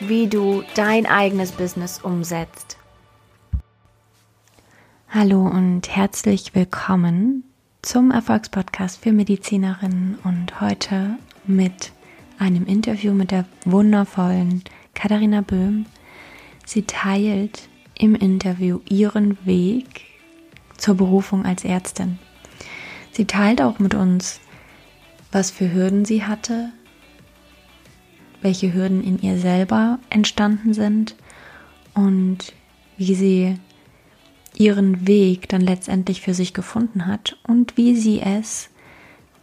wie du dein eigenes Business umsetzt. Hallo und herzlich willkommen zum Erfolgspodcast für Medizinerinnen und heute mit einem Interview mit der wundervollen Katharina Böhm. Sie teilt im Interview ihren Weg zur Berufung als Ärztin. Sie teilt auch mit uns, was für Hürden sie hatte, welche Hürden in ihr selber entstanden sind und wie sie ihren Weg dann letztendlich für sich gefunden hat und wie sie es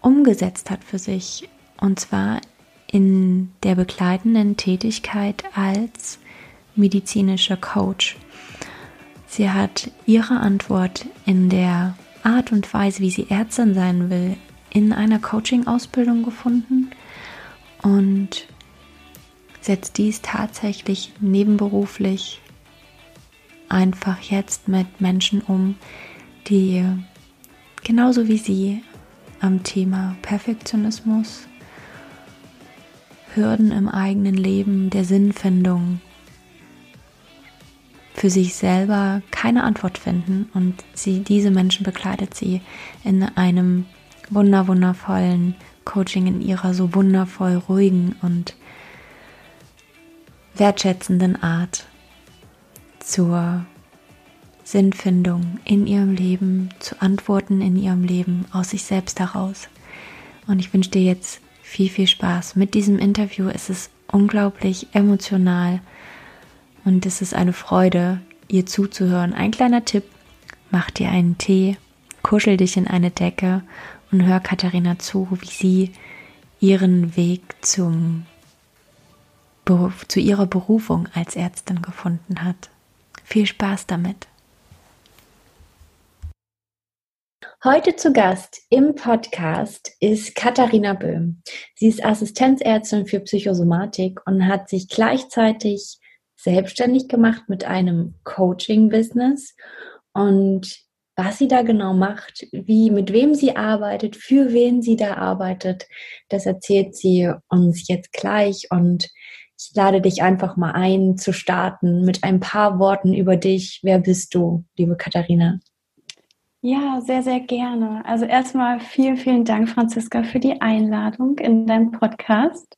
umgesetzt hat für sich und zwar in der begleitenden Tätigkeit als medizinischer Coach. Sie hat ihre Antwort in der Art und Weise, wie sie Ärztin sein will, in einer Coaching-Ausbildung gefunden und setzt dies tatsächlich nebenberuflich einfach jetzt mit Menschen um, die genauso wie sie am Thema Perfektionismus, Hürden im eigenen Leben, der Sinnfindung für sich selber keine Antwort finden und sie diese Menschen begleitet sie in einem wunder wundervollen Coaching in ihrer so wundervoll ruhigen und wertschätzenden Art zur Sinnfindung in ihrem Leben, zu Antworten in ihrem Leben aus sich selbst heraus. Und ich wünsche dir jetzt viel, viel Spaß. Mit diesem Interview ist es unglaublich emotional und es ist eine Freude, ihr zuzuhören. Ein kleiner Tipp, mach dir einen Tee, kuschel dich in eine Decke und hör Katharina zu, wie sie ihren Weg zum zu ihrer Berufung als Ärztin gefunden hat. Viel Spaß damit. Heute zu Gast im Podcast ist Katharina Böhm. Sie ist Assistenzärztin für Psychosomatik und hat sich gleichzeitig selbstständig gemacht mit einem Coaching-Business und was sie da genau macht, wie, mit wem sie arbeitet, für wen sie da arbeitet, das erzählt sie uns jetzt gleich und ich lade dich einfach mal ein, zu starten mit ein paar Worten über dich. Wer bist du, liebe Katharina? Ja, sehr, sehr gerne. Also erstmal vielen, vielen Dank, Franziska, für die Einladung in deinem Podcast.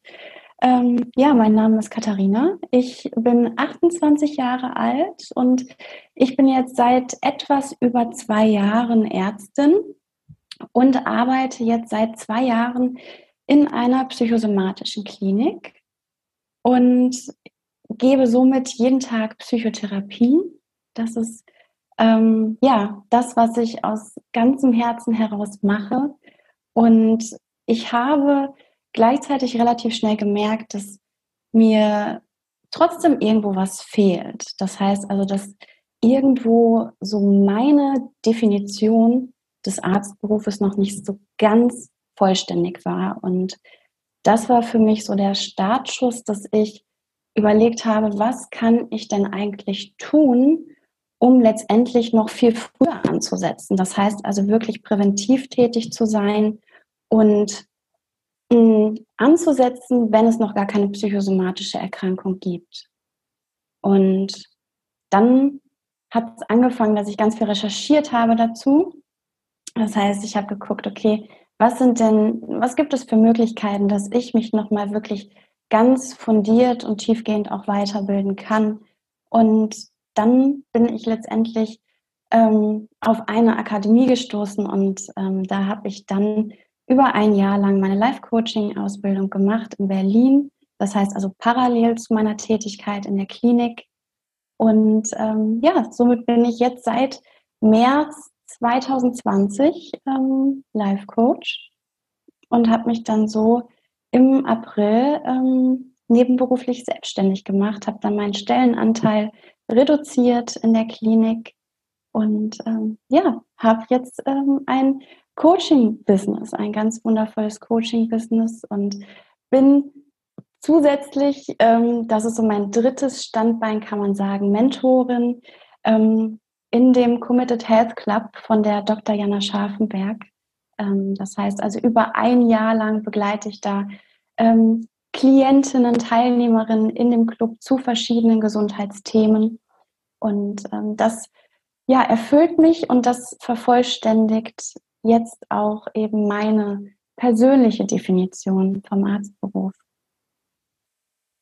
Ähm, ja, mein Name ist Katharina. Ich bin 28 Jahre alt und ich bin jetzt seit etwas über zwei Jahren Ärztin und arbeite jetzt seit zwei Jahren in einer psychosomatischen Klinik und gebe somit jeden Tag Psychotherapie. Das ist ähm, ja das, was ich aus ganzem Herzen heraus mache. Und ich habe gleichzeitig relativ schnell gemerkt, dass mir trotzdem irgendwo was fehlt. Das heißt also, dass irgendwo so meine Definition des Arztberufes noch nicht so ganz vollständig war. Und das war für mich so der Startschuss, dass ich überlegt habe, was kann ich denn eigentlich tun, um letztendlich noch viel früher anzusetzen. Das heißt also wirklich präventiv tätig zu sein und anzusetzen, wenn es noch gar keine psychosomatische Erkrankung gibt. Und dann hat es angefangen, dass ich ganz viel recherchiert habe dazu. Das heißt, ich habe geguckt, okay, was sind denn, was gibt es für Möglichkeiten, dass ich mich nochmal wirklich ganz fundiert und tiefgehend auch weiterbilden kann. Und dann bin ich letztendlich ähm, auf eine Akademie gestoßen und ähm, da habe ich dann über ein Jahr lang meine Life-Coaching-Ausbildung gemacht in Berlin. Das heißt also parallel zu meiner Tätigkeit in der Klinik. Und ähm, ja, somit bin ich jetzt seit März 2020 ähm, Life-Coach und habe mich dann so im April ähm, nebenberuflich selbstständig gemacht, habe dann meinen Stellenanteil reduziert in der Klinik und ähm, ja, habe jetzt ähm, ein Coaching-Business, ein ganz wundervolles Coaching-Business und bin zusätzlich, ähm, das ist so mein drittes Standbein, kann man sagen, Mentorin. Ähm, in dem Committed Health Club von der Dr. Jana Scharfenberg. Ähm, das heißt also, über ein Jahr lang begleite ich da ähm, Klientinnen, Teilnehmerinnen in dem Club zu verschiedenen Gesundheitsthemen. Und ähm, das ja, erfüllt mich und das vervollständigt jetzt auch eben meine persönliche Definition vom Arztberuf.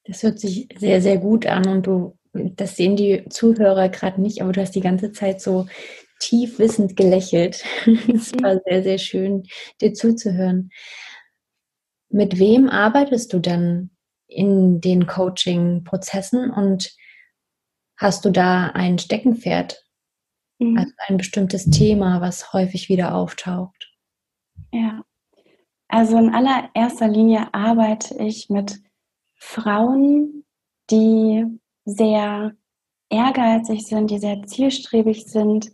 Das hört sich sehr, sehr gut an und du, das sehen die Zuhörer gerade nicht, aber du hast die ganze Zeit so tief wissend gelächelt. Es war sehr, sehr schön, dir zuzuhören. Mit wem arbeitest du dann in den Coaching-Prozessen und hast du da ein Steckenpferd? Mhm. Also ein bestimmtes Thema, was häufig wieder auftaucht? Ja, also in allererster Linie arbeite ich mit Frauen, die sehr ehrgeizig sind, die sehr zielstrebig sind,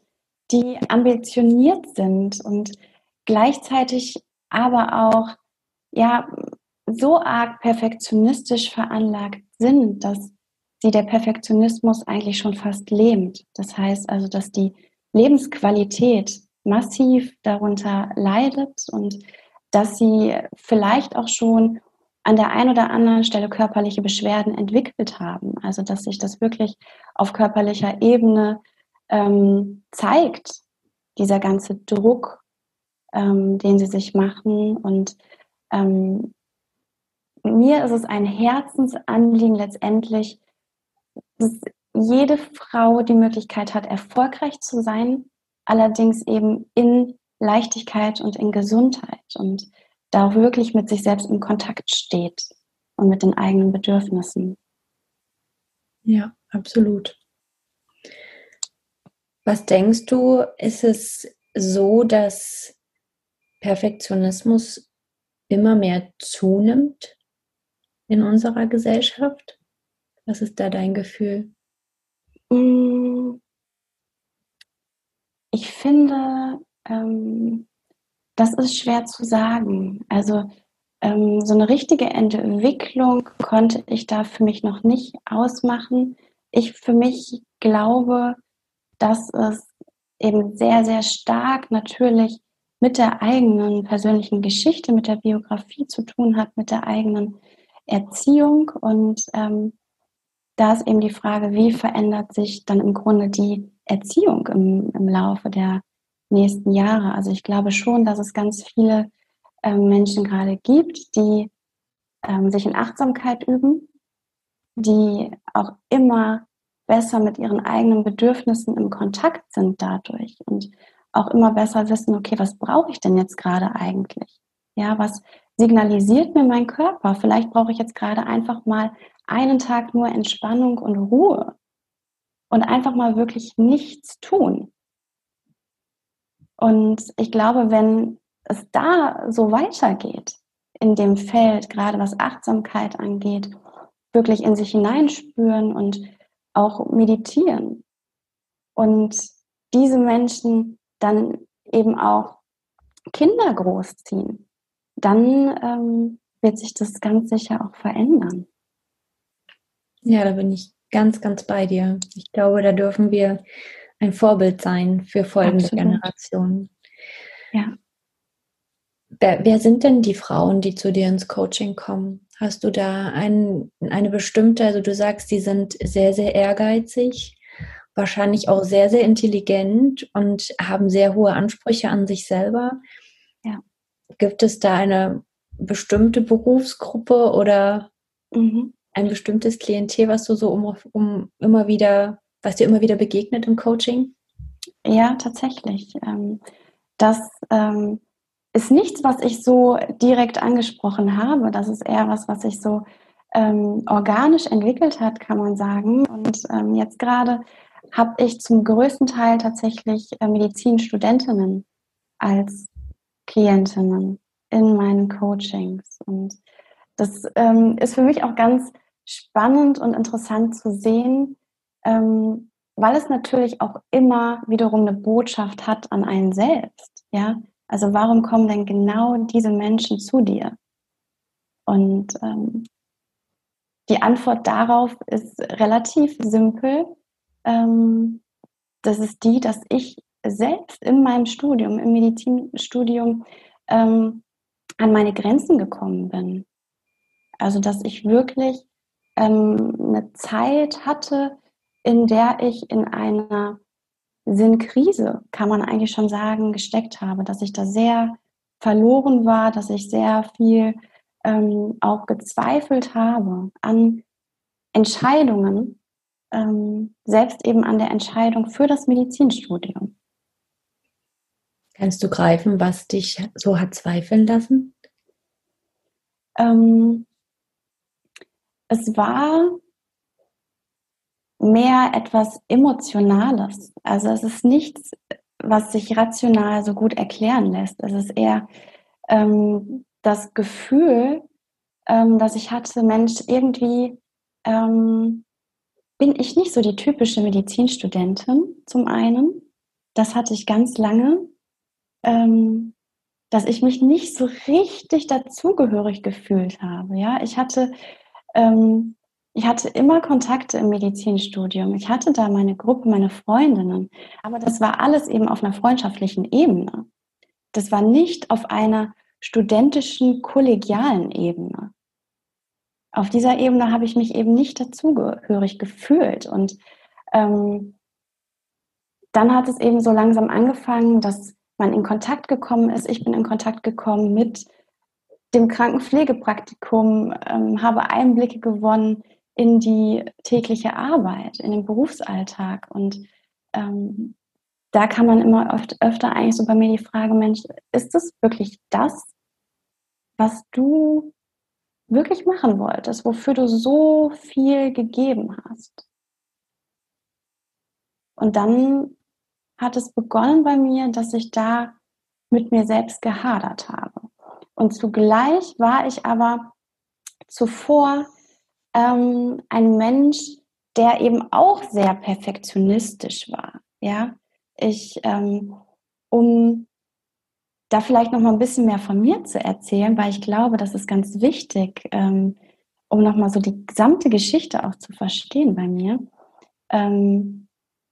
die ambitioniert sind und gleichzeitig aber auch ja so arg perfektionistisch veranlagt sind, dass sie der Perfektionismus eigentlich schon fast lähmt. Das heißt also, dass die Lebensqualität massiv darunter leidet und dass sie vielleicht auch schon an der einen oder anderen Stelle körperliche Beschwerden entwickelt haben. Also dass sich das wirklich auf körperlicher Ebene ähm, zeigt, dieser ganze Druck, ähm, den sie sich machen. Und ähm, mir ist es ein Herzensanliegen letztendlich, dass jede Frau die Möglichkeit hat, erfolgreich zu sein, allerdings eben in Leichtigkeit und in Gesundheit. Und da auch wirklich mit sich selbst in Kontakt steht und mit den eigenen Bedürfnissen. Ja, absolut. Was denkst du, ist es so, dass Perfektionismus immer mehr zunimmt in unserer Gesellschaft? Was ist da dein Gefühl? Mm. Ich finde, ähm, das ist schwer zu sagen. Also ähm, so eine richtige Entwicklung konnte ich da für mich noch nicht ausmachen. Ich für mich glaube, dass es eben sehr, sehr stark natürlich mit der eigenen persönlichen Geschichte, mit der Biografie zu tun hat, mit der eigenen Erziehung. Und ähm, da ist eben die Frage, wie verändert sich dann im Grunde die Erziehung im, im Laufe der nächsten Jahre. Also ich glaube schon, dass es ganz viele ähm, Menschen gerade gibt, die ähm, sich in Achtsamkeit üben, die auch immer besser mit ihren eigenen Bedürfnissen im Kontakt sind dadurch und auch immer besser wissen, okay, was brauche ich denn jetzt gerade eigentlich? Ja, was signalisiert mir mein Körper? Vielleicht brauche ich jetzt gerade einfach mal einen Tag nur Entspannung und Ruhe und einfach mal wirklich nichts tun. Und ich glaube, wenn es da so weitergeht, in dem Feld, gerade was Achtsamkeit angeht, wirklich in sich hineinspüren und auch meditieren und diese Menschen dann eben auch Kinder großziehen, dann ähm, wird sich das ganz sicher auch verändern. Ja, da bin ich ganz, ganz bei dir. Ich glaube, da dürfen wir ein Vorbild sein für folgende Absolut. Generationen. Ja. Wer, wer, sind denn die Frauen, die zu dir ins Coaching kommen? Hast du da ein, eine bestimmte, also du sagst, die sind sehr, sehr ehrgeizig, wahrscheinlich auch sehr, sehr intelligent und haben sehr hohe Ansprüche an sich selber. Ja. Gibt es da eine bestimmte Berufsgruppe oder mhm. ein bestimmtes Klientel, was du so um, um immer wieder was dir immer wieder begegnet im Coaching? Ja, tatsächlich. Ähm, das ähm, ist nichts, was ich so direkt angesprochen habe. Das ist eher was, was sich so ähm, organisch entwickelt hat, kann man sagen. Und jetzt gerade habe ich zum größten Teil tatsächlich äh, Medizinstudentinnen als Klientinnen in meinen Coachings. Und das ist für mich auch ganz spannend und interessant zu sehen, ähm, weil es natürlich auch immer wiederum eine Botschaft hat an einen selbst. Ja, also warum kommen denn genau diese Menschen zu dir? Und ähm, die Antwort darauf ist relativ simpel. Ähm, das ist die, dass ich selbst in meinem Studium, im Medizinstudium, ähm, an meine Grenzen gekommen bin. Also dass ich wirklich ähm, eine Zeit hatte, in der ich in einer Sinnkrise, kann man eigentlich schon sagen, gesteckt habe, dass ich da sehr verloren war, dass ich sehr viel ähm, auch gezweifelt habe an Entscheidungen, ähm, selbst eben an der Entscheidung für das Medizinstudium. Kannst du greifen, was dich so hat zweifeln lassen? Ähm, es war mehr etwas Emotionales. Also es ist nichts, was sich rational so gut erklären lässt. Es ist eher ähm, das Gefühl, ähm, dass ich hatte, Mensch, irgendwie ähm, bin ich nicht so die typische Medizinstudentin zum einen. Das hatte ich ganz lange, ähm, dass ich mich nicht so richtig dazugehörig gefühlt habe. Ja, ich hatte ähm, ich hatte immer Kontakte im Medizinstudium. Ich hatte da meine Gruppe, meine Freundinnen. Aber das war alles eben auf einer freundschaftlichen Ebene. Das war nicht auf einer studentischen, kollegialen Ebene. Auf dieser Ebene habe ich mich eben nicht dazugehörig gefühlt. Und ähm, dann hat es eben so langsam angefangen, dass man in Kontakt gekommen ist. Ich bin in Kontakt gekommen mit dem Krankenpflegepraktikum, ähm, habe Einblicke gewonnen in die tägliche Arbeit, in den Berufsalltag. Und ähm, da kann man immer oft, öfter eigentlich so bei mir die Frage, Mensch, ist das wirklich das, was du wirklich machen wolltest, wofür du so viel gegeben hast? Und dann hat es begonnen bei mir, dass ich da mit mir selbst gehadert habe. Und zugleich war ich aber zuvor ähm, ein Mensch, der eben auch sehr perfektionistisch war. Ja, ich, ähm, um da vielleicht noch mal ein bisschen mehr von mir zu erzählen, weil ich glaube, das ist ganz wichtig, ähm, um noch mal so die gesamte Geschichte auch zu verstehen bei mir. Ähm,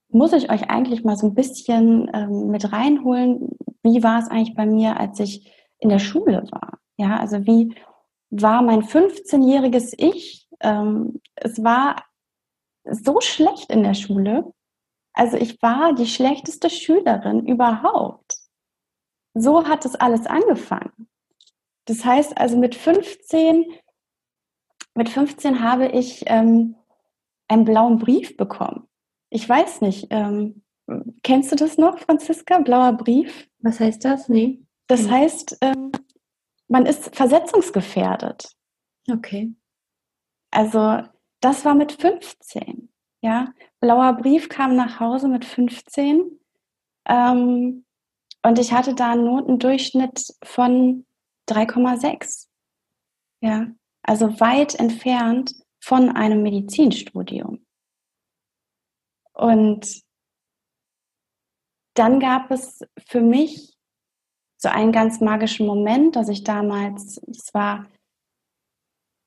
muss ich euch eigentlich mal so ein bisschen ähm, mit reinholen, wie war es eigentlich bei mir, als ich in der Schule war? Ja, also wie war mein 15-jähriges Ich ähm, es war so schlecht in der Schule. Also ich war die schlechteste Schülerin überhaupt. So hat es alles angefangen. Das heißt also mit 15, mit 15 habe ich ähm, einen blauen Brief bekommen. Ich weiß nicht, ähm, kennst du das noch, Franziska? Blauer Brief? Was heißt das? Nee. Das heißt, ähm, man ist versetzungsgefährdet. Okay. Also das war mit 15. Ja, blauer Brief kam nach Hause mit 15 ähm, und ich hatte da einen Notendurchschnitt von 3,6. Ja, also weit entfernt von einem Medizinstudium. Und dann gab es für mich so einen ganz magischen Moment, dass ich damals, das war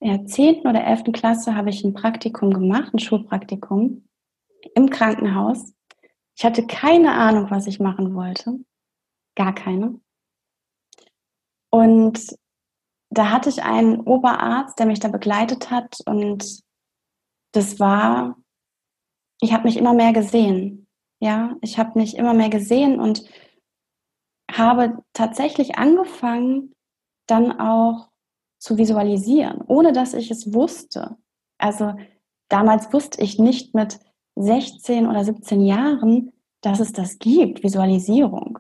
der 10. oder 11. Klasse habe ich ein Praktikum gemacht, ein Schulpraktikum im Krankenhaus. Ich hatte keine Ahnung, was ich machen wollte. Gar keine. Und da hatte ich einen Oberarzt, der mich da begleitet hat und das war, ich habe mich immer mehr gesehen. Ja, ich habe mich immer mehr gesehen und habe tatsächlich angefangen, dann auch zu visualisieren, ohne dass ich es wusste. Also damals wusste ich nicht mit 16 oder 17 Jahren, dass es das gibt, Visualisierung.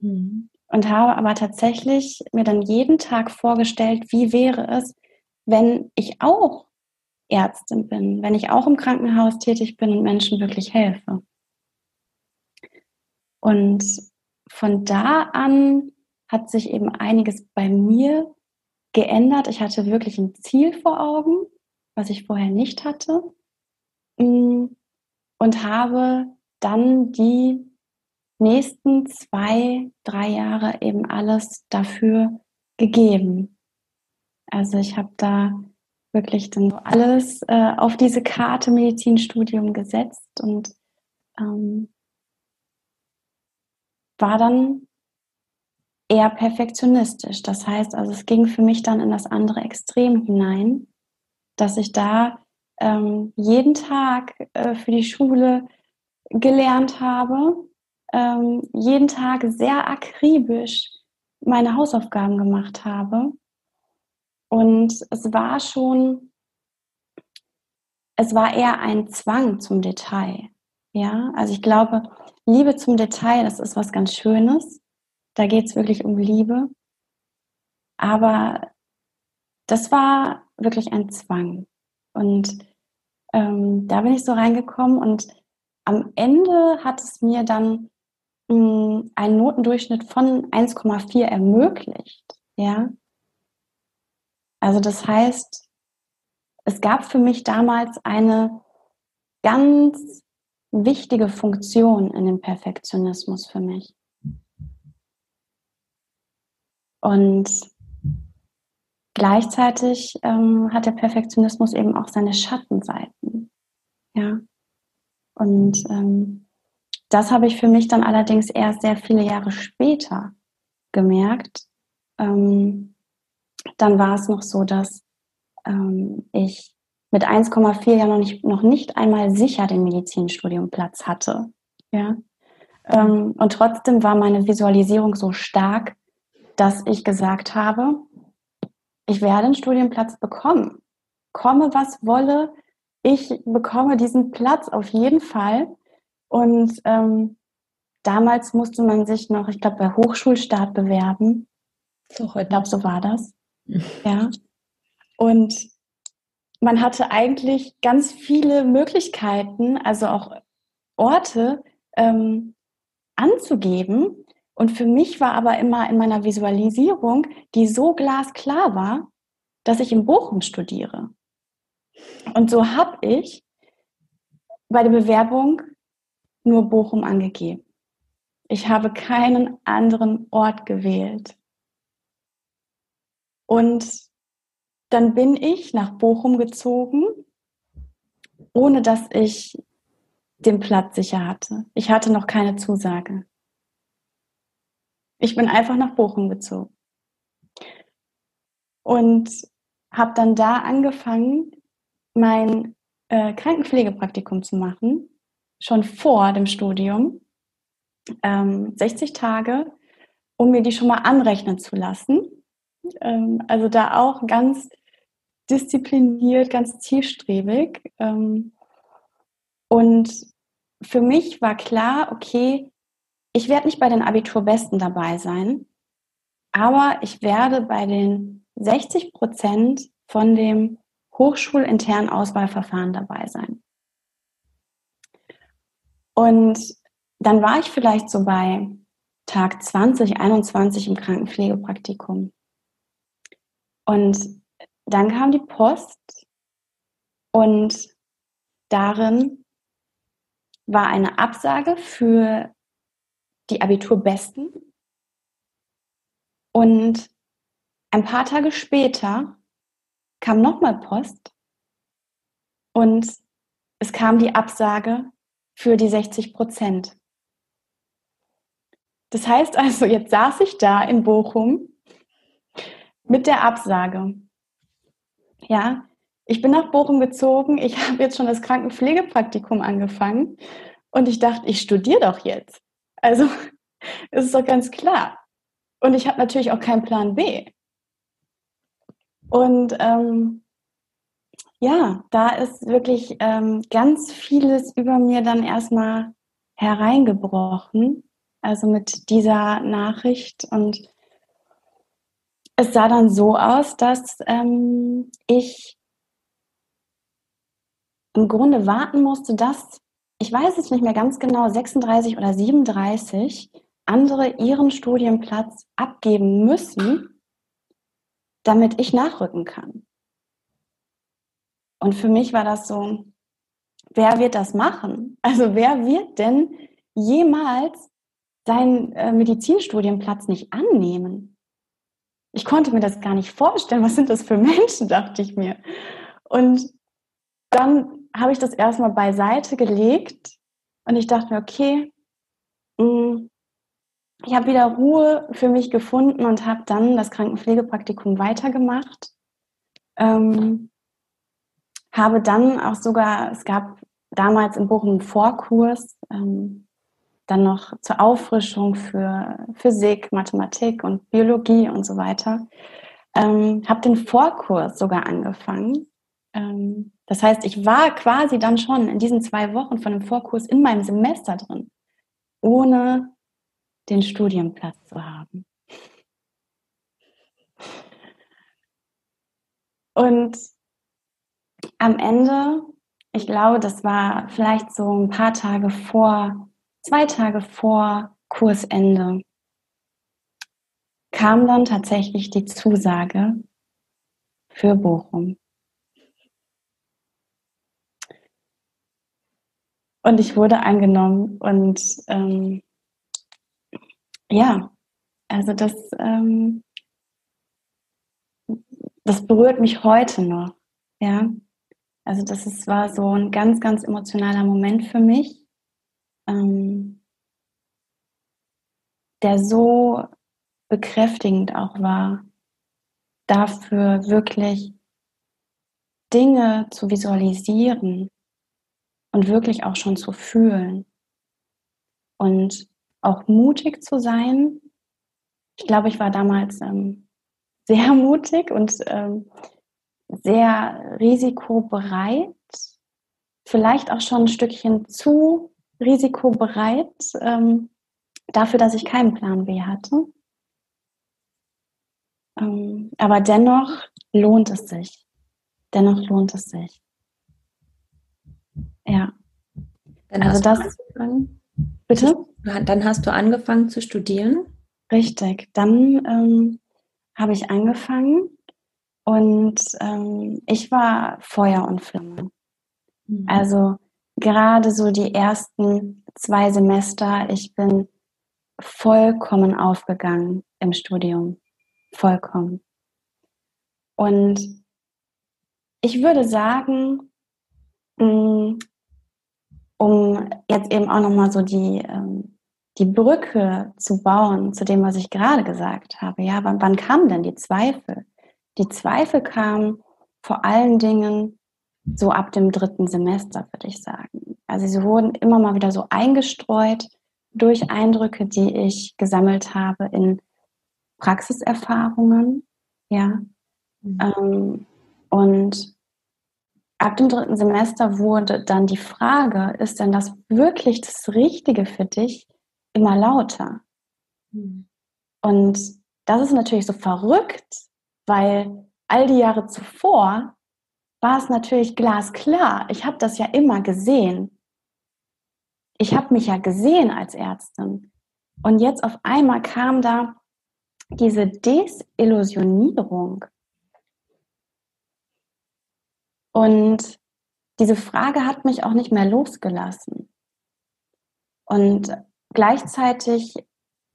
Mhm. Und habe aber tatsächlich mir dann jeden Tag vorgestellt, wie wäre es, wenn ich auch Ärztin bin, wenn ich auch im Krankenhaus tätig bin und Menschen wirklich helfe. Und von da an hat sich eben einiges bei mir geändert. Ich hatte wirklich ein Ziel vor Augen, was ich vorher nicht hatte. Mm, und habe dann die nächsten zwei, drei Jahre eben alles dafür gegeben. Also ich habe da wirklich dann alles äh, auf diese Karte Medizinstudium gesetzt und ähm, war dann eher perfektionistisch. Das heißt, also es ging für mich dann in das andere Extrem hinein, dass ich da ähm, jeden Tag äh, für die Schule gelernt habe, ähm, jeden Tag sehr akribisch meine Hausaufgaben gemacht habe. Und es war schon, es war eher ein Zwang zum Detail. Ja, also ich glaube, Liebe zum Detail, das ist was ganz Schönes. Da geht es wirklich um Liebe. Aber das war wirklich ein Zwang. Und ähm, da bin ich so reingekommen und am Ende hat es mir dann mh, hm, einen Notendurchschnitt von 1,4 ermöglicht. Ja. Also das heißt, es gab für mich damals eine ganz wichtige Funktion in dem Perfektionismus für mich. Und gleichzeitig ähm, hat der Perfektionismus eben auch seine Schattenseiten. Ja. Und ähm, das habe ich für mich dann allerdings erst sehr viele Jahre später gemerkt. Ähm, dann war es noch so, dass ähm, ich mit 1,4 ja noch nicht, noch nicht einmal sicher den Medizinstudium Platz hatte. Ja. Ähm, und trotzdem war meine Visualisierung so stark, dass ich gesagt habe, ich werde einen Studienplatz bekommen. Komme, was wolle, ich bekomme diesen Platz auf jeden Fall. Und ähm, damals musste man sich noch, ich glaube, bei Hochschulstart bewerben. So, ich glaube, so war das. ja. Und man hatte eigentlich ganz viele Möglichkeiten, also auch Orte ähm, anzugeben. Und für mich war aber immer in meiner Visualisierung, die so glasklar war, dass ich in Bochum studiere. Und so habe ich bei der Bewerbung nur Bochum angegeben. Ich habe keinen anderen Ort gewählt. Und dann bin ich nach Bochum gezogen, ohne dass ich den Platz sicher hatte. Ich hatte noch keine Zusage. Ich bin einfach nach Bochum gezogen und habe dann da angefangen, mein äh, Krankenpflegepraktikum zu machen, schon vor dem Studium, ähm, 60 Tage, um mir die schon mal anrechnen zu lassen. Ähm, also da auch ganz diszipliniert, ganz zielstrebig. Ähm, und für mich war klar, okay, ich werde nicht bei den Abiturbesten dabei sein, aber ich werde bei den 60 Prozent von dem hochschulinternen Auswahlverfahren dabei sein. Und dann war ich vielleicht so bei Tag 20, 21 im Krankenpflegepraktikum. Und dann kam die Post und darin war eine Absage für die Abiturbesten. Und ein paar Tage später kam nochmal Post und es kam die Absage für die 60 Prozent. Das heißt also, jetzt saß ich da in Bochum mit der Absage. Ja, ich bin nach Bochum gezogen. Ich habe jetzt schon das Krankenpflegepraktikum angefangen und ich dachte, ich studiere doch jetzt. Also, es ist doch ganz klar. Und ich habe natürlich auch keinen Plan B. Und ähm, ja, da ist wirklich ähm, ganz vieles über mir dann erstmal hereingebrochen. Also mit dieser Nachricht und es sah dann so aus, dass ähm, ich im Grunde warten musste, dass, ich weiß es nicht mehr ganz genau, 36 oder 37 andere ihren Studienplatz abgeben müssen, damit ich nachrücken kann. Und für mich war das so, wer wird das machen? Also wer wird denn jemals seinen äh, Medizinstudienplatz nicht annehmen? Ich konnte mir das gar nicht vorstellen. Was sind das für Menschen, dachte ich mir. Und dann habe ich das erstmal beiseite gelegt und ich dachte mir, okay, mm, ich habe wieder Ruhe für mich gefunden und habe dann das Krankenpflegepraktikum weitergemacht. Ähm, habe dann auch sogar, es gab damals in Bochum einen Vorkurs, ähm, dann noch zur Auffrischung für Physik, Mathematik und Biologie und so weiter. Ähm, habe den Vorkurs sogar angefangen. Ähm, das heißt, ich war quasi dann schon in diesen zwei Wochen von dem Vorkurs in meinem Semester drin, ohne den Studienplatz zu haben. Und am Ende, ich glaube, das war vielleicht so ein paar Tage vor zwei Tage vor Kursende kam dann tatsächlich die Zusage für Bochum. Und ich wurde angenommen und ähm, ja, also das, ähm, das berührt mich heute noch. Ja, also das ist, war so ein ganz, ganz emotionaler Moment für mich ähm, der so bekräftigend auch war, dafür wirklich Dinge zu visualisieren und wirklich auch schon zu fühlen und auch mutig zu sein. Ich glaube, ich war damals ähm, sehr mutig und ähm, sehr risikobereit, vielleicht auch schon ein Stückchen zu risikobereit ähm, dafür, dass ich keinen Plan B hatte. Ähm, aber dennoch lohnt es sich. Dennoch lohnt es sich. Ja. Dann also das. Angefangen, bitte? Dann hast du angefangen zu studieren? Richtig. Dann ähm, habe ich angefangen und ähm, ich war Feuer und Flamme. Mhm. Also gerade so die ersten zwei Semester, ich bin vollkommen aufgegangen im Studium. Vollkommen. Und ich würde sagen, mm, um jetzt eben auch nochmal so die, ähm, die Brücke zu bauen zu dem, was ich gerade gesagt habe. Ja, wann, wann kamen denn die Zweifel? Die Zweifel kamen vor allen Dingen so ab dem dritten Semester, würde ich sagen. Also sie wurden immer mal wieder so eingestreut durch Eindrücke, die ich gesammelt habe in Praxiserfahrungen, ja. Mhm. Ähm, und ab dem dritten Semester wurde dann die Frage, ist denn das wirklich das Richtige für dich, immer lauter? Mhm. Und das ist natürlich so verrückt, weil all die Jahre zuvor war es natürlich glasklar. Ich habe das ja immer gesehen. Ich habe mich ja gesehen als Ärztin. Und jetzt auf einmal kam da diese Desillusionierung. Und diese Frage hat mich auch nicht mehr losgelassen. Und gleichzeitig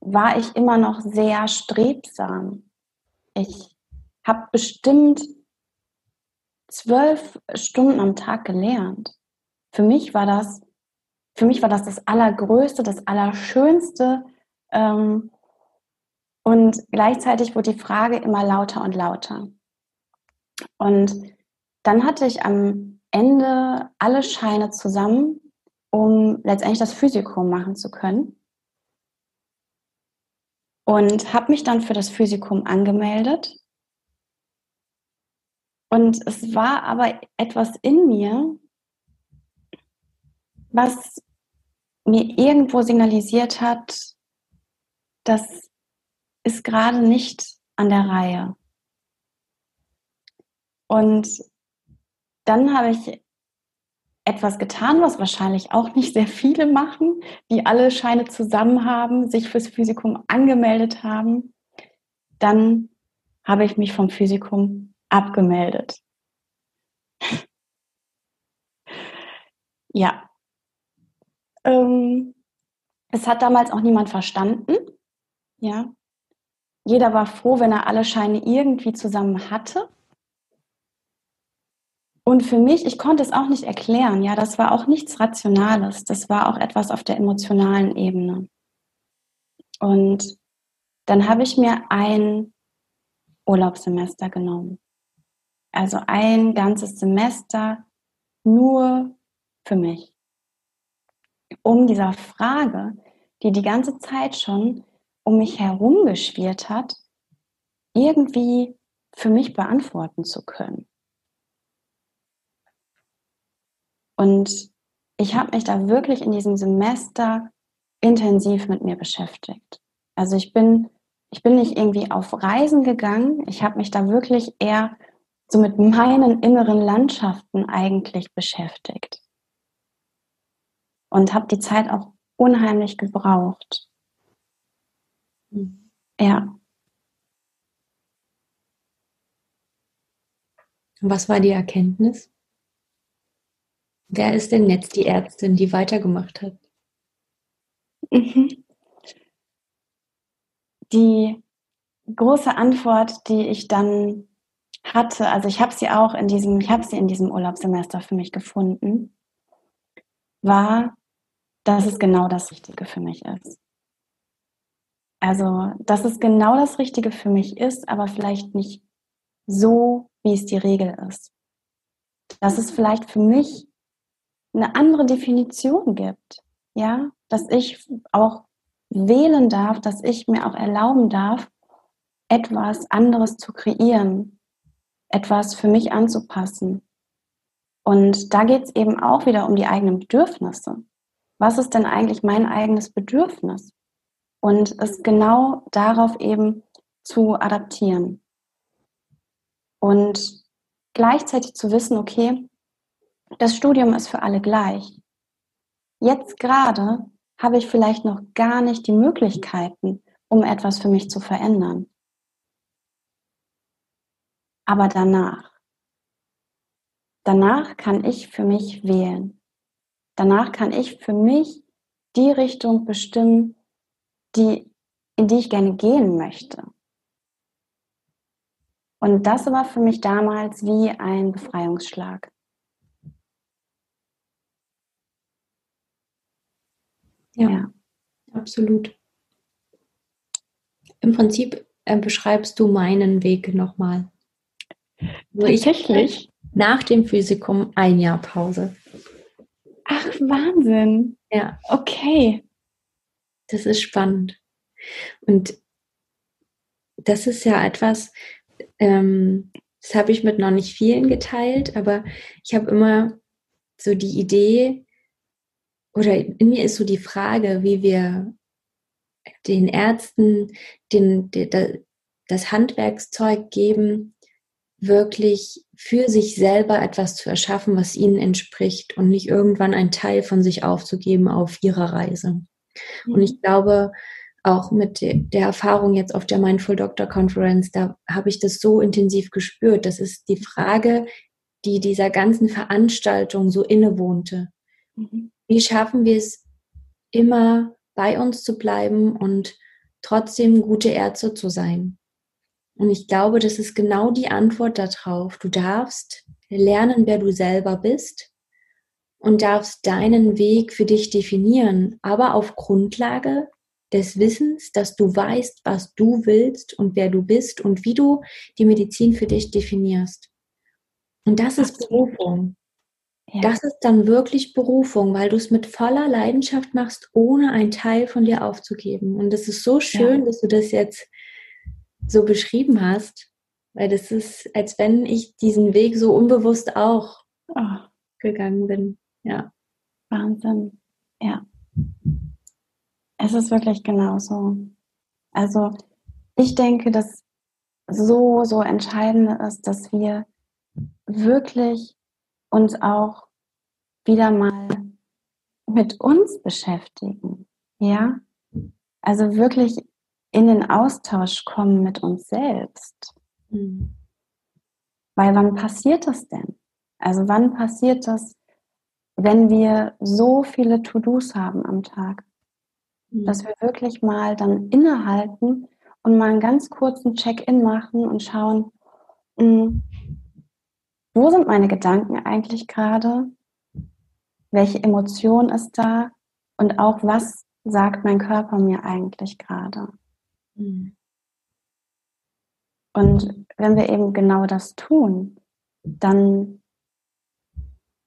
war ich immer noch sehr strebsam. Ich habe bestimmt zwölf Stunden am Tag gelernt. Für mich war das, für mich war das das Allergrößte, das Allerschönste. Ähm, und gleichzeitig wurde die Frage immer lauter und lauter. Und dann hatte ich am Ende alle Scheine zusammen, um letztendlich das Physikum machen zu können. Und habe mich dann für das Physikum angemeldet und es war aber etwas in mir, was mir irgendwo signalisiert hat, das ist gerade nicht an der Reihe. Und dann habe ich etwas getan, was wahrscheinlich auch nicht sehr viele machen, die alle Scheine zusammen haben, sich fürs Physikum angemeldet haben. Dann habe ich mich vom Physikum abgemeldet. ja. Ähm, es hat damals auch niemand verstanden. Ja. Jeder war froh, wenn er alle Scheine irgendwie zusammen hatte. Und für mich, ich konnte es auch nicht erklären. Ja, das war auch nichts Rationales. Das war auch etwas auf der emotionalen Ebene. Und dann habe ich mir ein Urlaubssemester genommen. Also ein ganzes Semester nur für mich. Um dieser Frage, die die ganze Zeit schon um mich herum geschwirrt hat, irgendwie für mich beantworten zu können. Und ich habe mich da wirklich in diesem Semester intensiv mit mir beschäftigt. Also ich bin, ich bin nicht irgendwie auf Reisen gegangen. Ich habe mich da wirklich eher so mit meinen inneren Landschaften eigentlich beschäftigt. Und habe die Zeit auch unheimlich gebraucht. Ja. Was war die Erkenntnis? Wer ist denn jetzt die Ärztin, die weitergemacht hat? Mhm. Die große Antwort, die ich dann hatte, also ich habe sie auch in diesem, ich habe sie in diesem Urlaubssemester für mich gefunden, war, dass es genau das Richtige für mich ist. Also, dass es genau das Richtige für mich ist, aber vielleicht nicht so, wie es die Regel ist. Dass es vielleicht für mich eine andere Definition gibt. Ja, dass ich auch wählen darf, dass ich mir auch erlauben darf, etwas anderes zu kreieren, etwas für mich anzupassen. Und da geht es eben auch wieder um die eigenen Bedürfnisse. Was ist denn eigentlich mein eigenes Bedürfnis? Und es genau darauf eben zu adaptieren. Und gleichzeitig zu wissen, okay, das Studium ist für alle gleich. Jetzt gerade habe ich vielleicht noch gar nicht die Möglichkeiten, um etwas für mich zu verändern. Aber danach, danach kann ich für mich wählen. Danach kann ich für mich die Richtung bestimmen, die, in die ich gerne gehen möchte. Und das war für mich damals wie ein Befreiungsschlag. Ja, ja. absolut. Im Prinzip äh, beschreibst du meinen Weg nochmal. Also Tatsächlich? nach dem Physikum ein Jahr Pause. Ach, Wahnsinn. Ja. Okay. Das ist spannend. Und das ist ja etwas, ähm, das habe ich mit noch nicht vielen geteilt, aber ich habe immer so die Idee, oder in mir ist so die Frage, wie wir den Ärzten den, den, das Handwerkszeug geben, wirklich für sich selber etwas zu erschaffen, was ihnen entspricht und nicht irgendwann einen Teil von sich aufzugeben auf ihrer Reise. Mhm. Und ich glaube, auch mit der Erfahrung jetzt auf der Mindful Doctor Conference, da habe ich das so intensiv gespürt. Das ist die Frage, die dieser ganzen Veranstaltung so innewohnte. Mhm wie schaffen wir es immer bei uns zu bleiben und trotzdem gute Ärzte zu sein? Und ich glaube, das ist genau die Antwort darauf. Du darfst lernen, wer du selber bist und darfst deinen Weg für dich definieren, aber auf Grundlage des Wissens, dass du weißt, was du willst und wer du bist und wie du die Medizin für dich definierst. Und das ist Berufung. Ja. Das ist dann wirklich Berufung, weil du es mit voller Leidenschaft machst, ohne einen Teil von dir aufzugeben. Und es ist so schön, ja. dass du das jetzt so beschrieben hast, weil das ist, als wenn ich diesen Weg so unbewusst auch oh. gegangen bin. Ja. Wahnsinn. Ja. Es ist wirklich genauso. Also ich denke, dass so, so entscheidend ist, dass wir wirklich uns auch wieder mal mit uns beschäftigen. Ja, also wirklich in den Austausch kommen mit uns selbst. Mhm. Weil wann passiert das denn? Also wann passiert das, wenn wir so viele To-Dos haben am Tag? Mhm. Dass wir wirklich mal dann innehalten und mal einen ganz kurzen Check-in machen und schauen, mh, hm, wo sind meine Gedanken eigentlich gerade? Welche Emotion ist da? Und auch, was sagt mein Körper mir eigentlich gerade? Mhm. Und wenn wir eben genau das tun, dann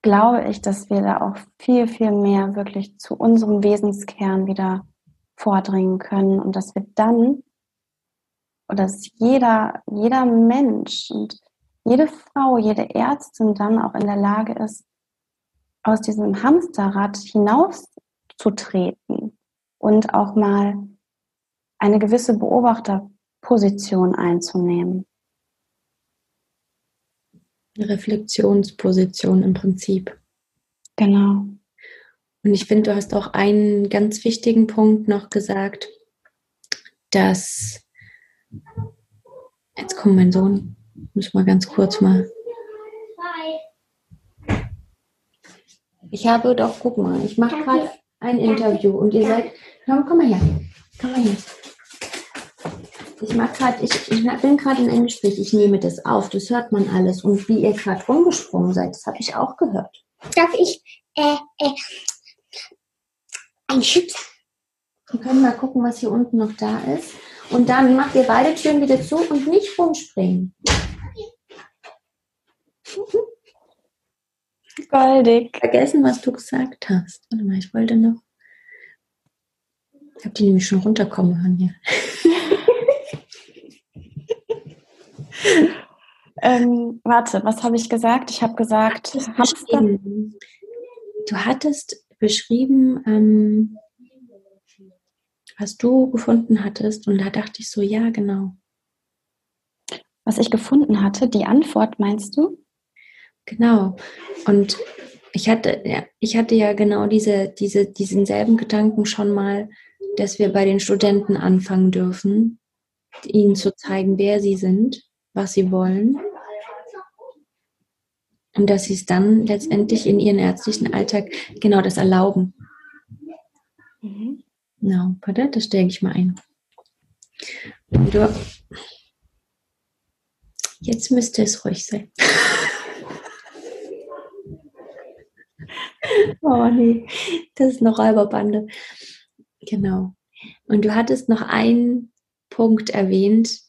glaube ich, dass wir da auch viel, viel mehr wirklich zu unserem Wesenskern wieder vordringen können und dass wir dann, oder dass jeder, jeder Mensch und jede Frau, jede Ärztin dann auch in der Lage ist, aus diesem Hamsterrad hinauszutreten und auch mal eine gewisse Beobachterposition einzunehmen. Eine Reflexionsposition im Prinzip. Genau. Und ich finde, du hast auch einen ganz wichtigen Punkt noch gesagt, dass jetzt kommt mein Sohn, muss mal ganz kurz mal. Ich habe doch, guck mal, ich mache gerade ein Interview und ihr seid, komm, komm mal her, komm mal her. Ich mache gerade, ich, ich bin gerade in einem Gespräch, ich nehme das auf, das hört man alles. Und wie ihr gerade rumgesprungen seid, das habe ich auch gehört. Darf ich äh, äh, ein Chips? Wir können mal gucken, was hier unten noch da ist. Und dann macht ihr beide Türen wieder zu und nicht rumspringen. Goldig. Vergessen, was du gesagt hast. Warte mal, ich wollte noch. Ich habe die nämlich schon runterkommen hören hier. ähm, warte, was habe ich gesagt? Ich habe gesagt, du, du hattest beschrieben, ähm, was du gefunden hattest. Und da dachte ich so, ja, genau. Was ich gefunden hatte, die Antwort meinst du? Genau. Und ich hatte, ja, ich hatte ja genau diese, diese, diesen selben Gedanken schon mal, dass wir bei den Studenten anfangen dürfen, ihnen zu zeigen, wer sie sind, was sie wollen. Und dass sie es dann letztendlich in ihren ärztlichen Alltag genau das erlauben. Mhm. Genau, warte, das stelle ich mal ein. Und du, jetzt müsste es ruhig sein. oh nee, das ist eine Räuberbande. Genau. Und du hattest noch einen Punkt erwähnt,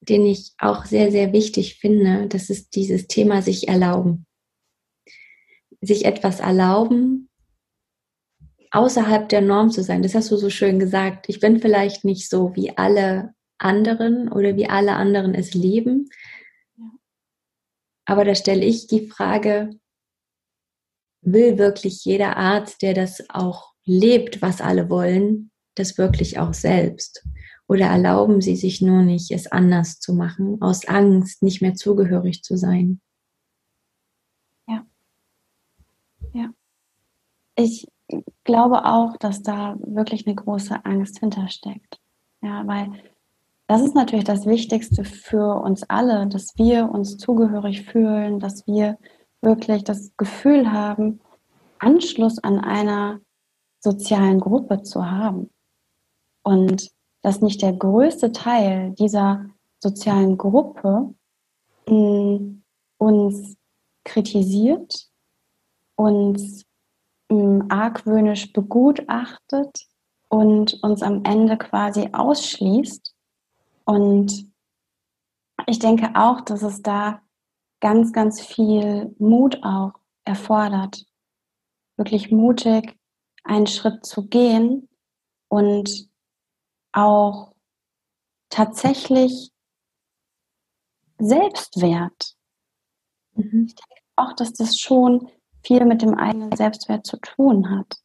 den ich auch sehr, sehr wichtig finde. Das ist dieses Thema sich erlauben. Sich etwas erlauben, außerhalb der Norm zu sein. Das hast du so schön gesagt. Ich bin vielleicht nicht so wie alle anderen oder wie alle anderen es leben. Aber da stelle ich die Frage, will wirklich jeder Arzt, der das auch lebt, was alle wollen, das wirklich auch selbst? Oder erlauben sie sich nur nicht, es anders zu machen, aus Angst, nicht mehr zugehörig zu sein? Ja. Ja. Ich glaube auch, dass da wirklich eine große Angst hintersteckt. Ja, weil das ist natürlich das Wichtigste für uns alle, dass wir uns zugehörig fühlen, dass wir wirklich das Gefühl haben, Anschluss an einer sozialen Gruppe zu haben. Und dass nicht der größte Teil dieser sozialen Gruppe mm, uns kritisiert, uns mm, argwöhnisch begutachtet und uns am Ende quasi ausschließt. Und ich denke auch, dass es da ganz, ganz viel Mut auch erfordert, wirklich mutig einen Schritt zu gehen und auch tatsächlich Selbstwert. Mhm. Ich denke auch, dass das schon viel mit dem eigenen Selbstwert zu tun hat.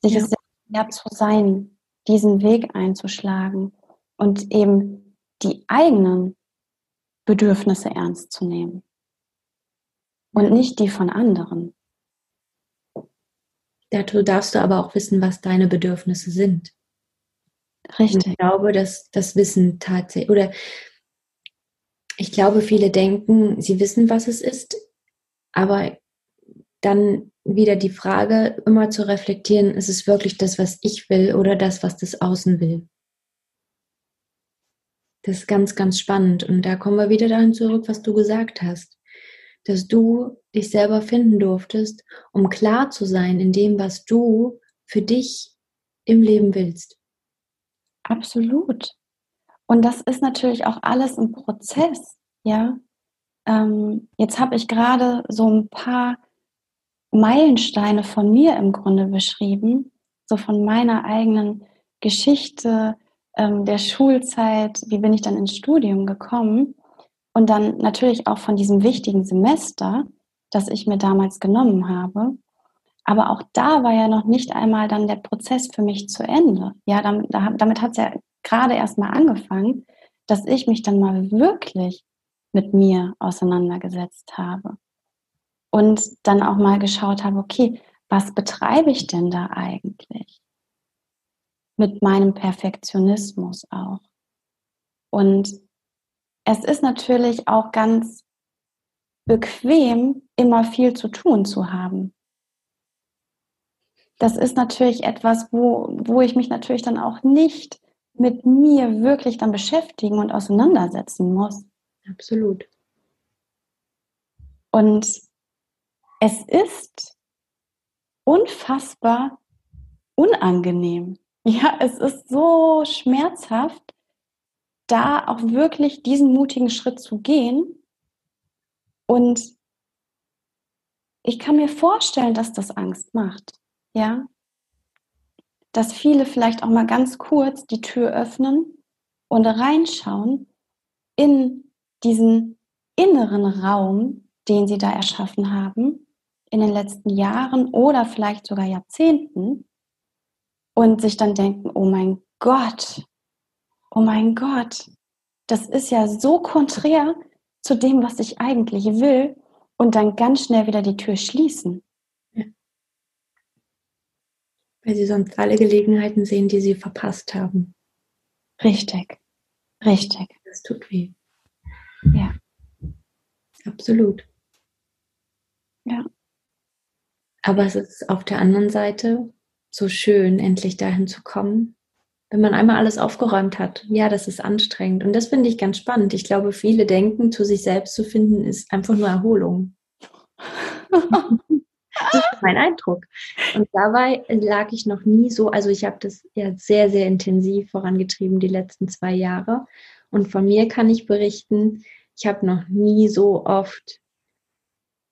Sich ja. es wert zu sein, diesen Weg einzuschlagen und eben die eigenen Bedürfnisse ernst zu nehmen und nicht die von anderen. Dazu darfst du aber auch wissen, was deine Bedürfnisse sind. Richtig. Und ich glaube, dass das Wissen tatsächlich, oder Ich glaube, viele denken, sie wissen, was es ist, aber dann wieder die Frage immer zu reflektieren, ist es wirklich das, was ich will oder das, was das Außen will? Das ist ganz, ganz spannend. Und da kommen wir wieder dahin zurück, was du gesagt hast. Dass du dich selber finden durftest, um klar zu sein in dem, was du für dich im Leben willst. Absolut. Und das ist natürlich auch alles ein Prozess, ja. Ähm, jetzt habe ich gerade so ein paar Meilensteine von mir im Grunde beschrieben, so von meiner eigenen Geschichte ähm, der Schulzeit, wie bin ich dann ins Studium gekommen und dann natürlich auch von diesem wichtigen Semester, das ich mir damals genommen habe. Aber auch da war ja noch nicht einmal dann der Prozess für mich zu Ende. Ja, damit, damit hat es ja gerade erst mal angefangen, dass ich mich dann mal wirklich mit mir auseinandergesetzt habe. Und dann auch mal geschaut habe, okay, was betreibe ich denn da eigentlich? Mit meinem Perfektionismus auch. Und es ist natürlich auch ganz bequem, immer viel zu tun zu haben das ist natürlich etwas, wo, wo ich mich natürlich dann auch nicht mit mir wirklich dann beschäftigen und auseinandersetzen muss. Absolut. Und es ist unfassbar unangenehm. Ja, es ist so schmerzhaft, da auch wirklich diesen mutigen Schritt zu gehen. Und ich kann mir vorstellen, dass das Angst macht ja, dass viele vielleicht auch mal ganz kurz die Tür öffnen und reinschauen in diesen inneren Raum, den sie da erschaffen haben in den letzten Jahren oder vielleicht sogar Jahrzehnten und sich dann denken, oh mein Gott, oh mein Gott, das ist ja so konträr zu dem, was ich eigentlich will und dann ganz schnell wieder die Tür schließen. Weil sie sonst alle Gelegenheiten sehen, die sie verpasst haben. Richtig. Richtig. Das tut weh. Ja. Absolut. Ja. Aber es ist auf der anderen Seite so schön, endlich dahin zu kommen, wenn man einmal alles aufgeräumt hat. Ja, das ist anstrengend. Und das finde ich ganz spannend. Ich glaube, viele denken, zu sich selbst zu finden, ist einfach nur Erholung. Das ist mein Eindruck. Und dabei lag ich noch nie so, also ich habe das ja sehr, sehr intensiv vorangetrieben die letzten zwei Jahre. Und von mir kann ich berichten, ich habe noch nie so oft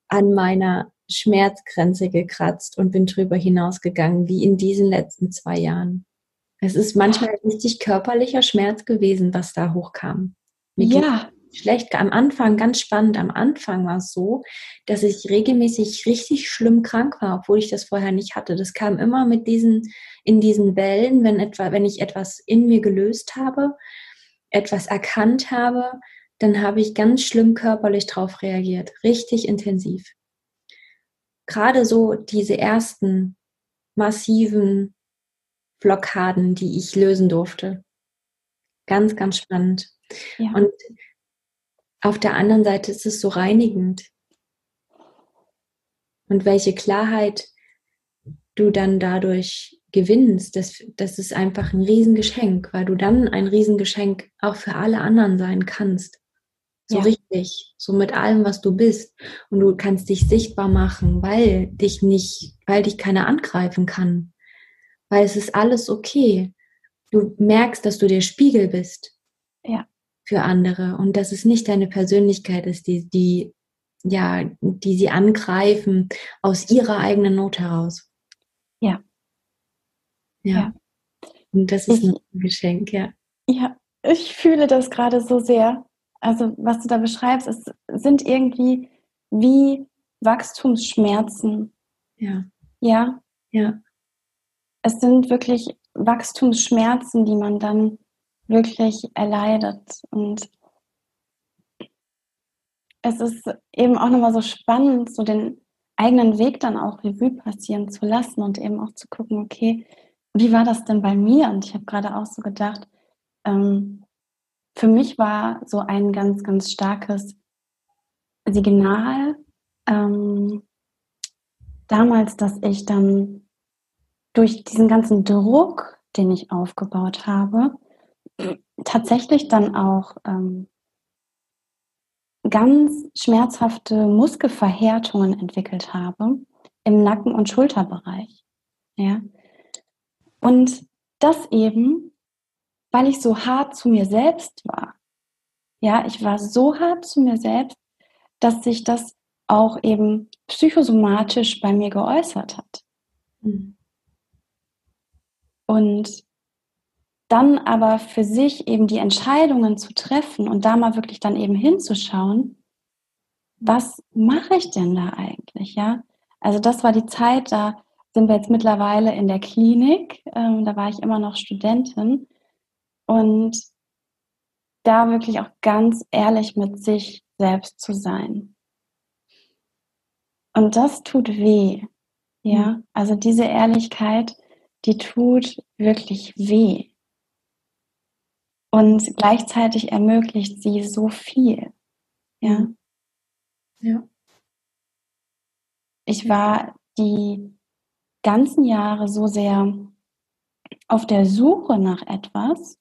an meiner Schmerzgrenze gekratzt und bin drüber hinausgegangen wie in diesen letzten zwei Jahren. Es ist manchmal richtig körperlicher Schmerz gewesen, was da hochkam. Mir ja schlecht. Am Anfang, ganz spannend, am Anfang war es so, dass ich regelmäßig richtig schlimm krank war, obwohl ich das vorher nicht hatte. Das kam immer mit diesen, in diesen Wellen, wenn etwa, wenn ich etwas in mir gelöst habe, etwas erkannt habe, dann habe ich ganz schlimm körperlich darauf reagiert. Richtig intensiv. Gerade so diese ersten massiven Blockaden, die ich lösen durfte. Ganz, ganz spannend. Ja. Und auf der anderen Seite ist es so reinigend. Und welche Klarheit du dann dadurch gewinnst, das, das ist einfach ein Riesengeschenk, weil du dann ein Riesengeschenk auch für alle anderen sein kannst. So ja. richtig, so mit allem, was du bist. Und du kannst dich sichtbar machen, weil dich nicht, weil dich keiner angreifen kann. Weil es ist alles okay. Du merkst, dass du der Spiegel bist. Ja für andere und dass es nicht deine Persönlichkeit ist, die, die, ja, die sie angreifen aus ihrer eigenen Not heraus. Ja. Ja. ja. Und das ist ich, ein Geschenk, ja. Ja, ich fühle das gerade so sehr. Also, was du da beschreibst, es sind irgendwie wie Wachstumsschmerzen. Ja. Ja. Ja. Es sind wirklich Wachstumsschmerzen, die man dann wirklich erleidet. Und es ist eben auch nochmal so spannend, so den eigenen Weg dann auch Revue passieren zu lassen und eben auch zu gucken, okay, wie war das denn bei mir? Und ich habe gerade auch so gedacht, ähm, für mich war so ein ganz, ganz starkes Signal ähm, damals, dass ich dann durch diesen ganzen Druck, den ich aufgebaut habe, tatsächlich dann auch ähm, ganz schmerzhafte Muskelverhärtungen entwickelt habe im Nacken- und Schulterbereich. Ja. Und das eben, weil ich so hart zu mir selbst war. Ja, ich war so hart zu mir selbst, dass sich das auch eben psychosomatisch bei mir geäußert hat. Mhm. Und dann aber für sich eben die Entscheidungen zu treffen und da mal wirklich dann eben hinzuschauen, was mache ich denn da eigentlich, ja? Also das war die Zeit, da sind wir jetzt mittlerweile in der Klinik, ähm, da war ich immer noch Studentin und da wirklich auch ganz ehrlich mit sich selbst zu sein. Und das tut weh, ja? Mhm. Also diese Ehrlichkeit, die tut wirklich weh. Und gleichzeitig ermöglicht sie so viel. Ja. Mhm. Ja. Ich war die ganzen Jahre so sehr auf der Suche nach etwas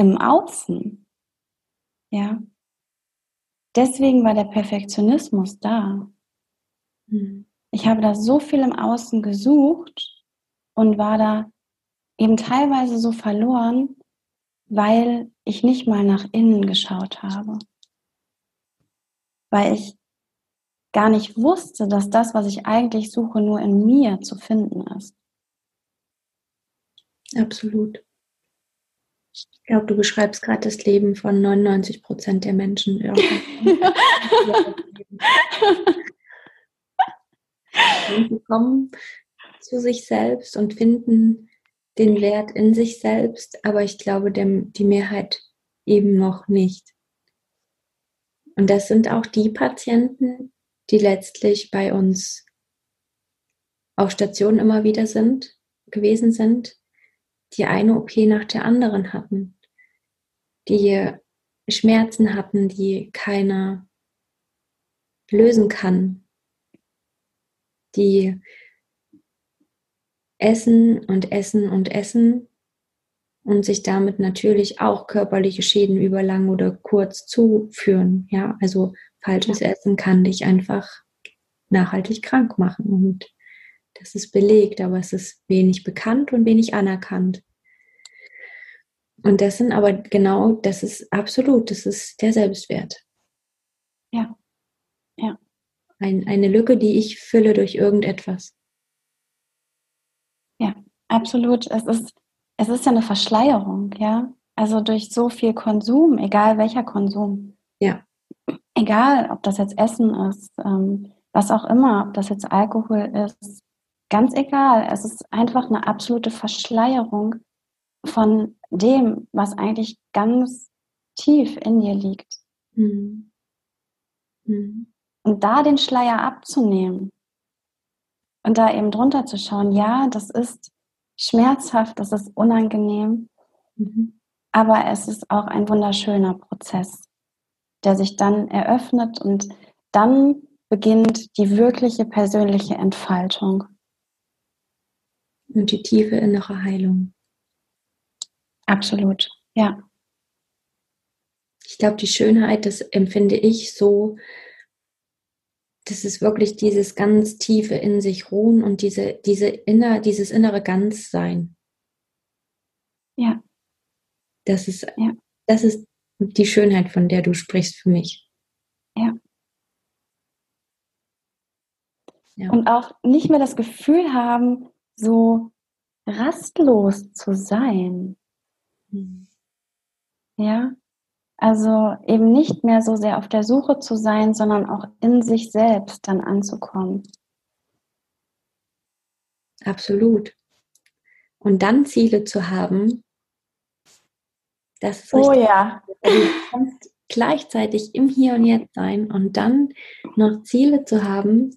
im Außen. Ja. Deswegen war der Perfektionismus da. Mhm. Ich habe da so viel im Außen gesucht und war da eben teilweise so verloren, weil ich nicht mal nach innen geschaut habe. Weil ich gar nicht wusste, dass das, was ich eigentlich suche, nur in mir zu finden ist. Absolut. Ich glaube, du beschreibst gerade das Leben von 99 Prozent der Menschen. Sie kommen zu sich selbst und finden den Wert in sich selbst, aber ich glaube, dem, die Mehrheit eben noch nicht. Und das sind auch die Patienten, die letztlich bei uns auf Station immer wieder sind, gewesen sind, die eine OP nach der anderen hatten, die Schmerzen hatten, die keiner lösen kann, die essen und essen und essen und sich damit natürlich auch körperliche Schäden über lang oder kurz zuführen. Ja, also falsches Essen kann dich einfach nachhaltig krank machen und das ist belegt, aber es ist wenig bekannt und wenig anerkannt. Und das sind aber genau, das ist absolut, das ist der Selbstwert. Ja. Ja. Ein, eine Lücke, die ich fülle durch irgendetwas. Ja, absolut. Es ist, es ist ja eine Verschleierung, ja. Also durch so viel Konsum, egal welcher Konsum. Ja. Egal, ob das jetzt Essen ist, ähm, was auch immer, ob das jetzt Alkohol ist, ganz egal. Es ist einfach eine absolute Verschleierung von dem, was eigentlich ganz tief in dir liegt. Mhm. Mhm. Und da den Schleier abzunehmen und da eben drunter zu schauen, ja, das ist schmerzhaft, das ist unangenehm, mhm. aber es ist auch ein wunderschöner Prozess, der sich dann eröffnet und dann beginnt die wirkliche persönliche Entfaltung. Und die tiefe innere Heilung. Absolut, ja. Ich glaube, die Schönheit, das empfinde ich so, das ist wirklich dieses ganz tiefe in sich ruhen und diese, diese inner, dieses innere Ganzsein. Ja. Das ist, ja. das ist die Schönheit, von der du sprichst für mich. Ja. ja. Und auch nicht mehr das Gefühl haben, so rastlos zu sein. Mhm. Ja, also eben nicht mehr so sehr auf der Suche zu sein, sondern auch in sich selbst dann anzukommen. Absolut. Und dann Ziele zu haben, das ist richtig. Oh ja. Also du kannst gleichzeitig im Hier und Jetzt sein und dann noch Ziele zu haben,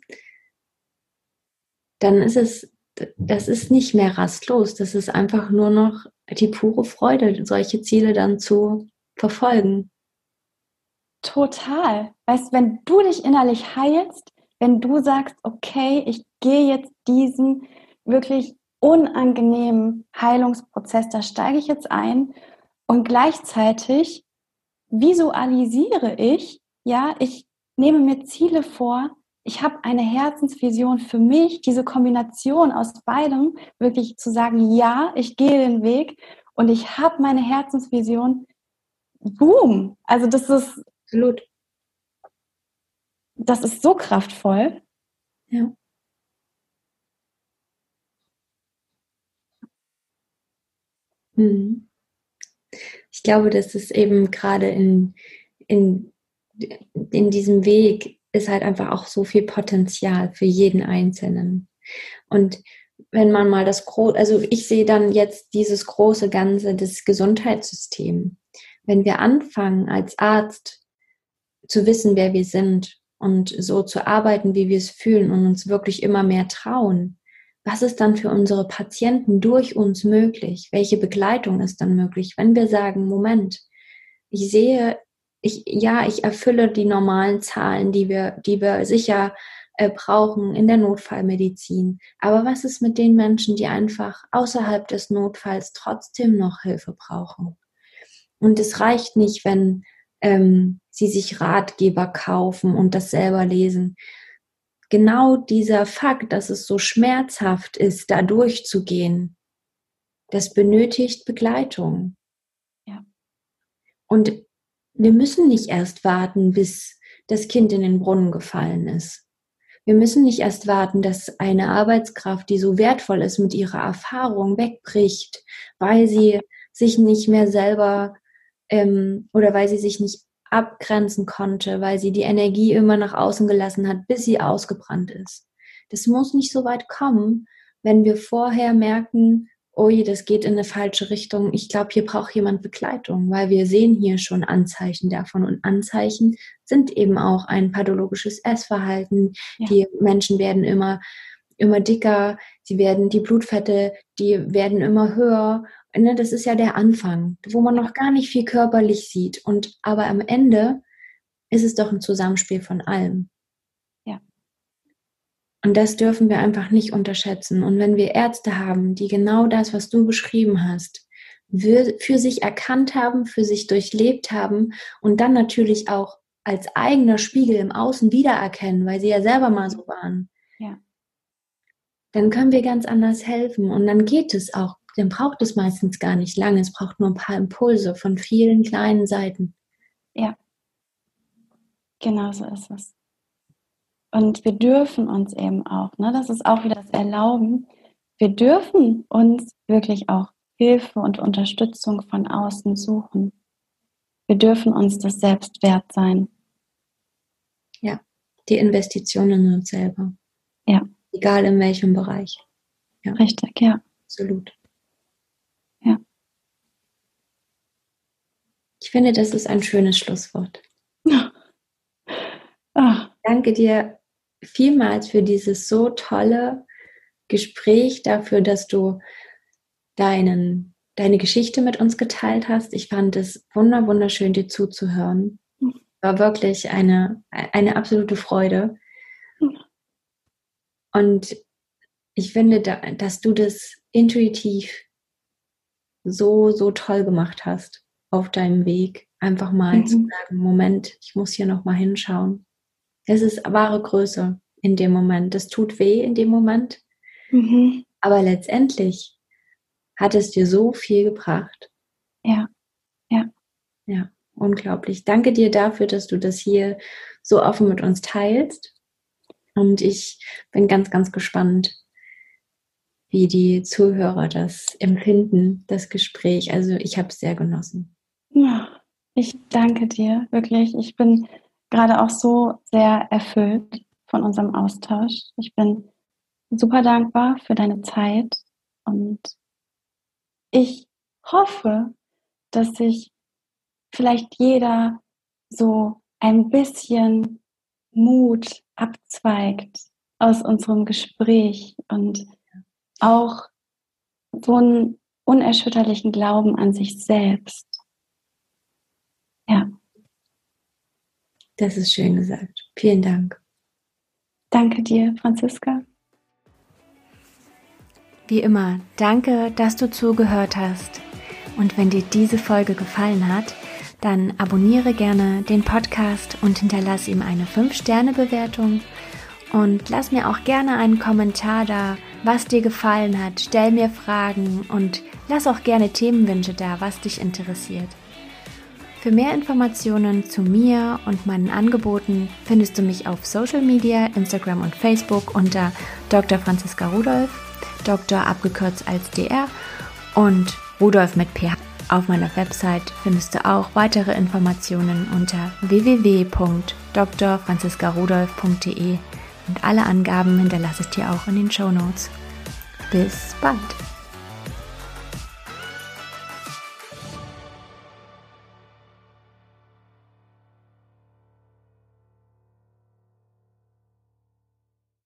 dann ist es, das ist nicht mehr rastlos. Das ist einfach nur noch die pure Freude, solche Ziele dann zu verfolgen. Total. Weißt, wenn du dich innerlich heilst, wenn du sagst, okay, ich gehe jetzt diesen wirklich unangenehmen Heilungsprozess, da steige ich jetzt ein und gleichzeitig visualisiere ich, ja, ich nehme mir Ziele vor, ich habe eine Herzensvision für mich, diese Kombination aus beidem, wirklich zu sagen, ja, ich gehe den Weg und ich habe meine Herzensvision. Boom! Also das ist absolut. Das ist so kraftvoll. Ja. Hm. Ich glaube, dass es eben gerade in, in, in diesem Weg ist halt einfach auch so viel Potenzial für jeden Einzelnen. Und wenn man mal das große, also ich sehe dann jetzt dieses große Ganze, das Gesundheitssystem. Wenn wir anfangen als Arzt zu wissen, wer wir sind und so zu arbeiten, wie wir es fühlen und uns wirklich immer mehr trauen, was ist dann für unsere Patienten durch uns möglich? Welche Begleitung ist dann möglich, wenn wir sagen, Moment, ich sehe ich, ja, ich erfülle die normalen Zahlen, die wir, die wir sicher äh, brauchen in der Notfallmedizin. Aber was ist mit den Menschen, die einfach außerhalb des Notfalls trotzdem noch Hilfe brauchen? Und es reicht nicht, wenn ähm, sie sich Ratgeber kaufen und das selber lesen. Genau dieser Fakt, dass es so schmerzhaft ist, da durchzugehen, das benötigt Begleitung. Ja. Und wir müssen nicht erst warten, bis das Kind in den Brunnen gefallen ist. Wir müssen nicht erst warten, dass eine Arbeitskraft, die so wertvoll ist, mit ihrer Erfahrung wegbricht, weil sie sich nicht mehr selber ähm, oder weil sie sich nicht abgrenzen konnte, weil sie die Energie immer nach außen gelassen hat, bis sie ausgebrannt ist. Das muss nicht so weit kommen, wenn wir vorher merken, oh je, das geht in eine falsche Richtung. Ich glaube, hier braucht jemand Begleitung, weil wir sehen hier schon Anzeichen davon. Und Anzeichen sind eben auch ein pathologisches Essverhalten. Ja. Die Menschen werden immer, immer dicker, sie werden, die Blutfette, die werden immer höher. Ne, das ist ja der Anfang, wo man noch gar nicht viel körperlich sieht. Und aber am Ende ist es doch ein Zusammenspiel von allem. Und das dürfen wir einfach nicht unterschätzen. Und wenn wir Ärzte haben, die genau das, was du beschrieben hast, für sich erkannt haben, für sich durchlebt haben und dann natürlich auch als eigener Spiegel im Außen wiedererkennen, weil sie ja selber mal so waren, ja. dann können wir ganz anders helfen. Und dann geht es auch, dann braucht es meistens gar nicht lange. Es braucht nur ein paar Impulse von vielen kleinen Seiten. Ja, genau so ist es. Und wir dürfen uns eben auch, ne, das ist auch wieder das Erlauben, wir dürfen uns wirklich auch Hilfe und Unterstützung von außen suchen. Wir dürfen uns das selbst wert sein. Ja, die Investition in uns selber. Ja. Egal in welchem Bereich. Ja. Richtig, ja. Absolut. Ja. Ich finde, das ist ein schönes Schlusswort. Ach. Danke dir vielmals für dieses so tolle Gespräch, dafür, dass du deinen, deine Geschichte mit uns geteilt hast. Ich fand es wunder, wunderschön, dir zuzuhören. War wirklich eine, eine absolute Freude. Und ich finde, dass du das intuitiv so, so toll gemacht hast auf deinem Weg. Einfach mal mhm. zu sagen, Moment, ich muss hier nochmal hinschauen. Es ist wahre Größe in dem Moment. Das tut weh in dem Moment. Mhm. Aber letztendlich hat es dir so viel gebracht. Ja, ja. Ja, unglaublich. Danke dir dafür, dass du das hier so offen mit uns teilst. Und ich bin ganz, ganz gespannt, wie die Zuhörer das empfinden, das Gespräch. Also ich habe es sehr genossen. Ja, ich danke dir, wirklich. Ich bin gerade auch so sehr erfüllt von unserem Austausch. Ich bin super dankbar für deine Zeit und ich hoffe, dass sich vielleicht jeder so ein bisschen Mut abzweigt aus unserem Gespräch und auch so einen unerschütterlichen Glauben an sich selbst Das ist schön gesagt. Vielen Dank. Danke dir, Franziska. Wie immer, danke, dass du zugehört hast. Und wenn dir diese Folge gefallen hat, dann abonniere gerne den Podcast und hinterlasse ihm eine 5-Sterne-Bewertung. Und lass mir auch gerne einen Kommentar da, was dir gefallen hat. Stell mir Fragen und lass auch gerne Themenwünsche da, was dich interessiert. Für mehr Informationen zu mir und meinen Angeboten findest du mich auf Social Media, Instagram und Facebook unter Dr. Franziska Rudolf, Dr. abgekürzt als DR und Rudolf mit PH. Auf meiner Website findest du auch weitere Informationen unter www.drfranziskarudolf.de und alle Angaben hinterlasse ich dir auch in den Show Notes. Bis bald!